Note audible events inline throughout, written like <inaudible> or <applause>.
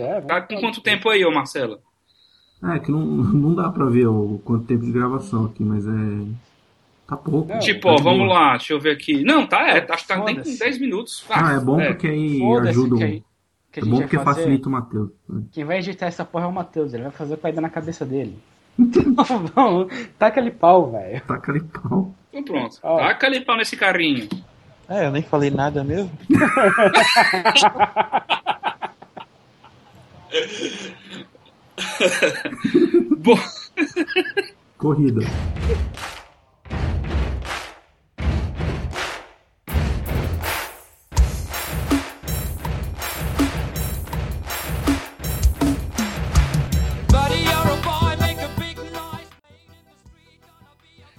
É, tá com quanto tempo aí, ô Marcelo? É, que não, não dá pra ver o quanto tempo de gravação aqui, mas é. Tá pouco. Não, tipo, tá ó, vamos boa. lá, deixa eu ver aqui. Não, tá, é, acho que tá nem com 10 minutos. Ah, é bom é. porque aí ajuda. Que, que é bom porque fazer... facilita o Matheus. Quem vai editar essa porra é o Matheus, ele vai fazer o que vai dar na cabeça dele. não, <laughs> não, taca ali pau, velho. Taca ali pau. Então pronto, ó. taca ali pau nesse carrinho. É, eu nem falei nada mesmo. <laughs> Bom. Corrida.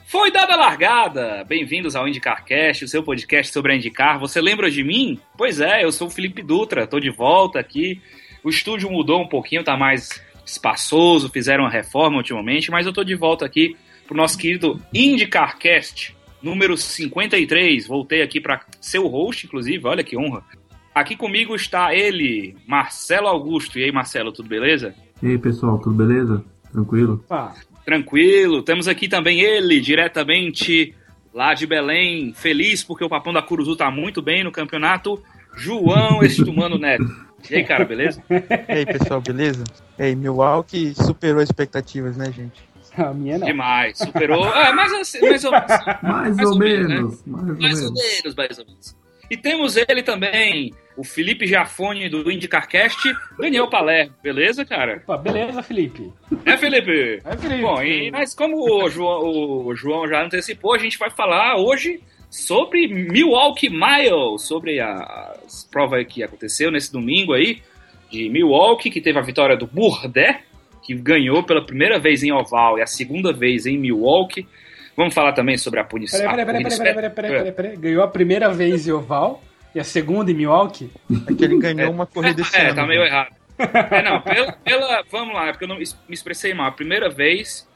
Foi dada a largada! Bem-vindos ao IndyCarCast, o seu podcast sobre a IndyCar. Você lembra de mim? Pois é, eu sou o Felipe Dutra, tô de volta aqui. O estúdio mudou um pouquinho, tá mais espaçoso, fizeram uma reforma ultimamente, mas eu tô de volta aqui pro nosso querido IndyCarCast número 53. Voltei aqui para ser o host, inclusive, olha que honra. Aqui comigo está ele, Marcelo Augusto. E aí, Marcelo, tudo beleza? E aí, pessoal, tudo beleza? Tranquilo? Ah, Tranquilo. Temos aqui também ele, diretamente lá de Belém, feliz porque o Papão da Curuzu tá muito bem no campeonato, João <laughs> Estumano Neto. E aí, cara, beleza? <laughs> E aí, pessoal, beleza? E aí, Milwaukee superou as expectativas, né, gente? A minha não. Demais, superou. Ah, mais, <laughs> mais, ou, mais, mais ou, ou menos. Né? Mais, ou, mais ou menos, mais ou menos. E temos ele também, o Felipe Jafone do IndyCarCast, Daniel Palermo. Beleza, cara? Opa, beleza, Felipe. É, Felipe? É, Felipe. Bom, e, mas como o João, o João já antecipou, a gente vai falar hoje sobre Milwaukee Mile, sobre a, as provas que aconteceu nesse domingo aí, de Milwaukee, que teve a vitória do Burdé, que ganhou pela primeira vez em Oval e a segunda vez em Milwaukee. Vamos falar também sobre a punição. Peraí, peraí, peraí, peraí, peraí, peraí, peraí, Ganhou a primeira vez em Oval e a segunda em Milwaukee? É que ele ganhou é, uma corrida esse é, ano. tá meio errado. É, não, pela, pela, vamos lá, é porque eu não me expressei mal. A primeira vez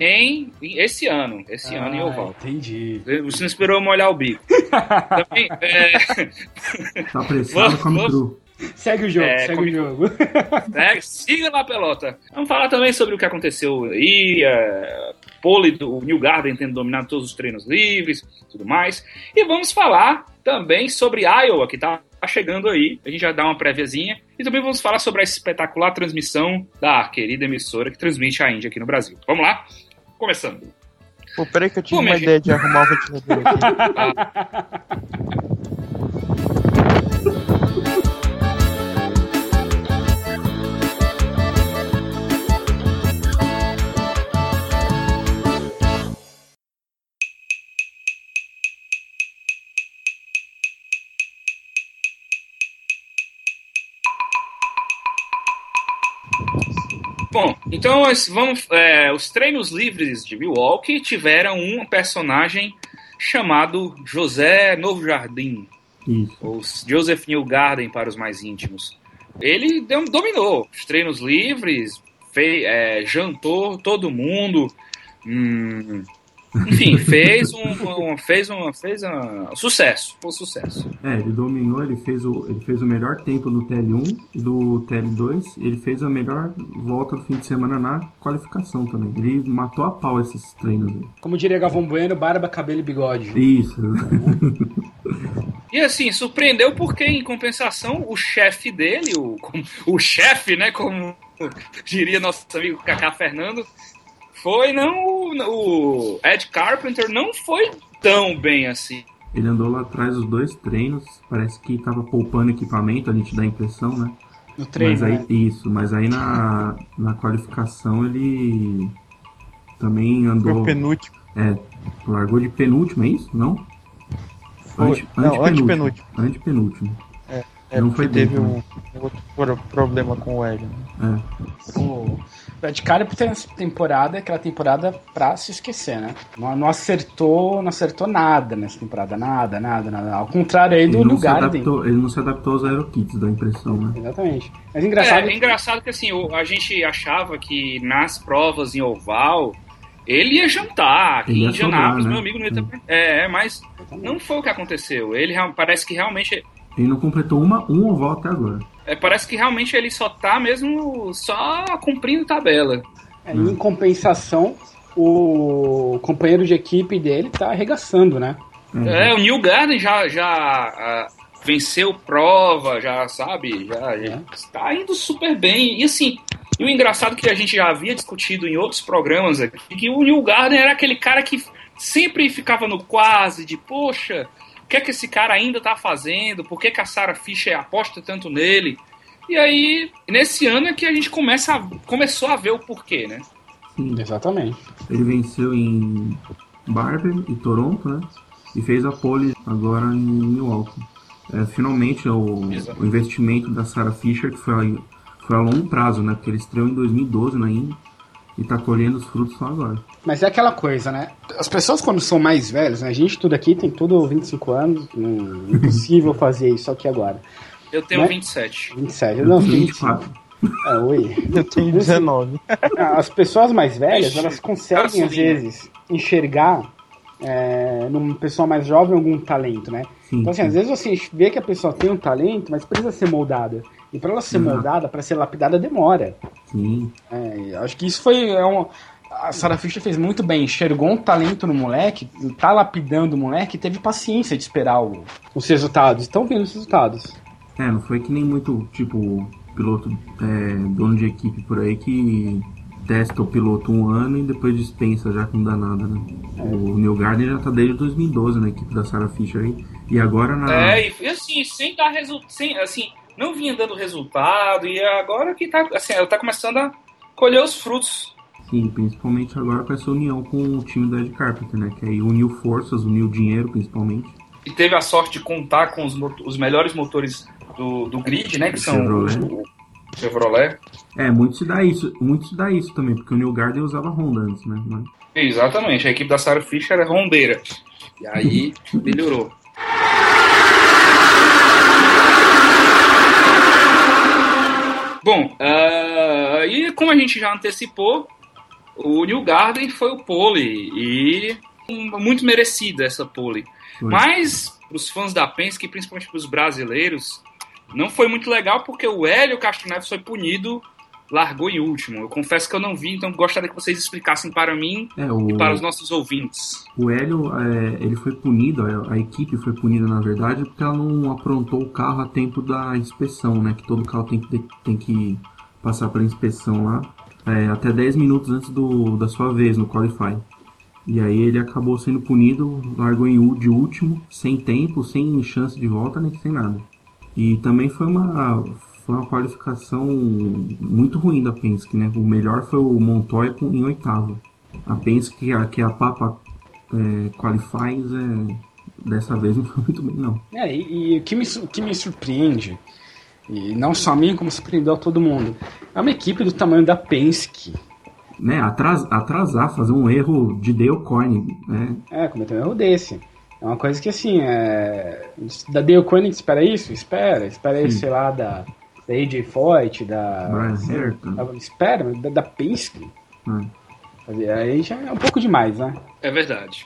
em, em esse ano, esse ah, ano em Oval. Entendi. Você não esperou molhar o bico. <laughs> Também, é... Tá apressado, come cru. Segue o jogo, é, segue o jogo. <laughs> É, siga lá, pelota. Vamos falar também sobre o que aconteceu aí, é, pole do New Garden tendo dominado todos os treinos livres, tudo mais. E vamos falar também sobre Iowa, que tá chegando aí. A gente já dá uma préviazinha. E também vamos falar sobre a espetacular transmissão da querida emissora que transmite a Índia aqui no Brasil. Vamos lá? Começando. Pô, peraí que eu tive Pô, uma ideia gente... de arrumar o ventilador aqui. <laughs> Bom, então vamos. É, os treinos livres de Milwaukee tiveram um personagem chamado José Novo Jardim. Ou Joseph Newgarden para os mais íntimos. Ele dominou os treinos livres, fez, é, jantou todo mundo. Hum, enfim, fez um, um, fez um, fez um sucesso, foi um sucesso. É, ele dominou, ele fez o, ele fez o melhor tempo do TL1 e do TL2, ele fez a melhor volta do fim de semana na qualificação também. Ele matou a pau esses treinos. Aí. Como diria Galvão Bueno, barba, cabelo e bigode. Isso. <laughs> e assim, surpreendeu porque em compensação o chefe dele, o, o chefe, né, como diria nosso amigo Cacá Fernando, foi não. O Ed Carpenter não foi tão bem assim. Ele andou lá atrás os dois treinos, parece que tava poupando equipamento, a gente dá a impressão, né? No treino. Mas aí, né? Isso, mas aí na, na qualificação ele também andou. Foi penúltimo. É, largou de penúltimo, é isso? Não? Foi, Ante, não, antepenúltimo. Antepenúltimo. É, é não foi teve um, um, outro problema com o Ed. Né? É. O Red Carpenter tem essa temporada, aquela temporada pra se esquecer, né? Não, não, acertou, não acertou nada nessa temporada, nada, nada, nada. Ao contrário aí do Garden. ele não se adaptou aos aerokits, da impressão, né? Exatamente. Mas engraçado. É, é engraçado que assim, a gente achava que nas provas em oval ele ia jantar aqui ele em Indianápolis, né? meu amigo não ia ter... É, é mas não foi o que aconteceu. Ele parece que realmente. Ele não completou uma, um oval até agora. É, parece que realmente ele só tá mesmo só cumprindo tabela. É, Em compensação, o companheiro de equipe dele tá arregaçando, né? Uhum. É, o New Garden já, já ah, venceu prova, já sabe, já, já está indo super bem. E assim, e o engraçado que a gente já havia discutido em outros programas aqui, que o New Garden era aquele cara que sempre ficava no quase, de poxa, que é que esse cara ainda tá fazendo? Por que, que a Sarah Fisher aposta tanto nele? E aí, nesse ano é que a gente começa a- começou a ver o porquê, né? Sim. Exatamente. Ele venceu em Barber e Toronto, né? E fez a pole agora em Milwaukee. É, finalmente o, Exato. o investimento da Sarah Fisher, que foi a, foi a longo prazo, né? Porque ele estreou em 2012 na Indy e tá colhendo os frutos só agora. Mas é aquela coisa, né? As pessoas quando são mais velhas, né? A gente tudo aqui tem tudo 25 anos, não, impossível <laughs> fazer isso aqui agora. Eu tenho Né? 27. 27, Eu não, tenho 25. 24. É, oi. Eu tenho 19. As pessoas mais velhas, elas conseguem às vezes enxergar é, numa pessoa mais jovem algum talento, né? Sim, Então assim, às sim. vezes você vê que a pessoa tem um talento, mas precisa ser moldada. E para ela ser moldada, para ser lapidada, demora. Sim. É, acho que isso foi é um, a Sarah Fisher fez muito bem, enxergou um talento no moleque, tá lapidando o moleque, e teve paciência de esperar o- os resultados. Estão vindo os resultados. É, não foi que nem muito, tipo, piloto, é, dono de equipe por aí que testa o piloto um ano e depois dispensa já que não dá nada, né? O Neil Gardner já tá desde 2012 na equipe da Sarah Fisher aí. E agora na. É, e assim, sem dar resultado, sem, assim, não vinha dando resultado, e agora que tá, assim, ela tá começando a colher os frutos. Sim, principalmente agora com essa união com o time do Ed Carpenter, né? Que aí uniu forças, uniu dinheiro principalmente. E teve a sorte de contar com os, os melhores motores do, do grid, né? Que são Chevrolet. o Chevrolet. É, muito se dá isso, muito se dá isso também, porque o Neil Gardner usava Honda antes, né? Mas- Exatamente, a equipe da Sarah Fisher é rondeira. E aí <laughs> melhorou. Bom, ah, e como a gente já antecipou, o New Garden foi o pole e muito merecida essa pole. Foi. Mas para os fãs da Penske, principalmente para os brasileiros, não foi muito legal porque o Hélio Castro Neves foi punido, largou em último. Eu confesso que eu não vi, então gostaria que vocês explicassem para mim É, o, e para os nossos ouvintes. o Hélio, é, ele foi punido, a, equipe foi punida na verdade, porque ela não aprontou o carro a tempo da inspeção, né? Que todo carro tem que, tem que passar pela inspeção lá, é, até 10 minutos antes do, da sua vez no Qualify. E aí ele acabou sendo punido, largou em U de último, sem tempo, sem chance de volta, nem sem nada. E também foi uma, foi uma qualificação muito ruim da Penske, né? O melhor foi o Montoya em oitavo. A Penske, que a, que a Papa é, Qualifies, é, dessa vez não foi <laughs> muito bem, não. É, e, e o, que me, o que me surpreende, e não só a mim, como surpreendeu a todo mundo, é uma equipe do tamanho da Penske. Né? Atras, atrasar, fazer um erro de Dale Coyne, né? É, cometeu um erro desse. É uma coisa que assim, é... da Dale Koenig espera isso? Espera. Espera isso, Sim. sei lá, da, da AJ Foyt, da... Brian Herta. da- Espera, mas da, da Penske. né? Aí já é um pouco demais, né? É verdade.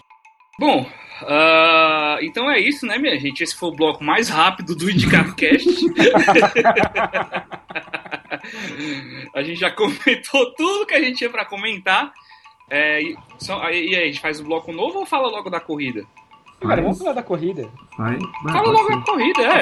Bom, ah, então é isso, né, minha gente? Esse foi o bloco mais rápido do IndyCarCast. <laughs> a gente já comentou tudo que a gente tinha pra comentar. É, e, só- aí, e aí, a gente faz o bloco novo ou fala logo da corrida? Cara, vamos falar da corrida. Vai, vai, Fala logo ser. da corrida, é.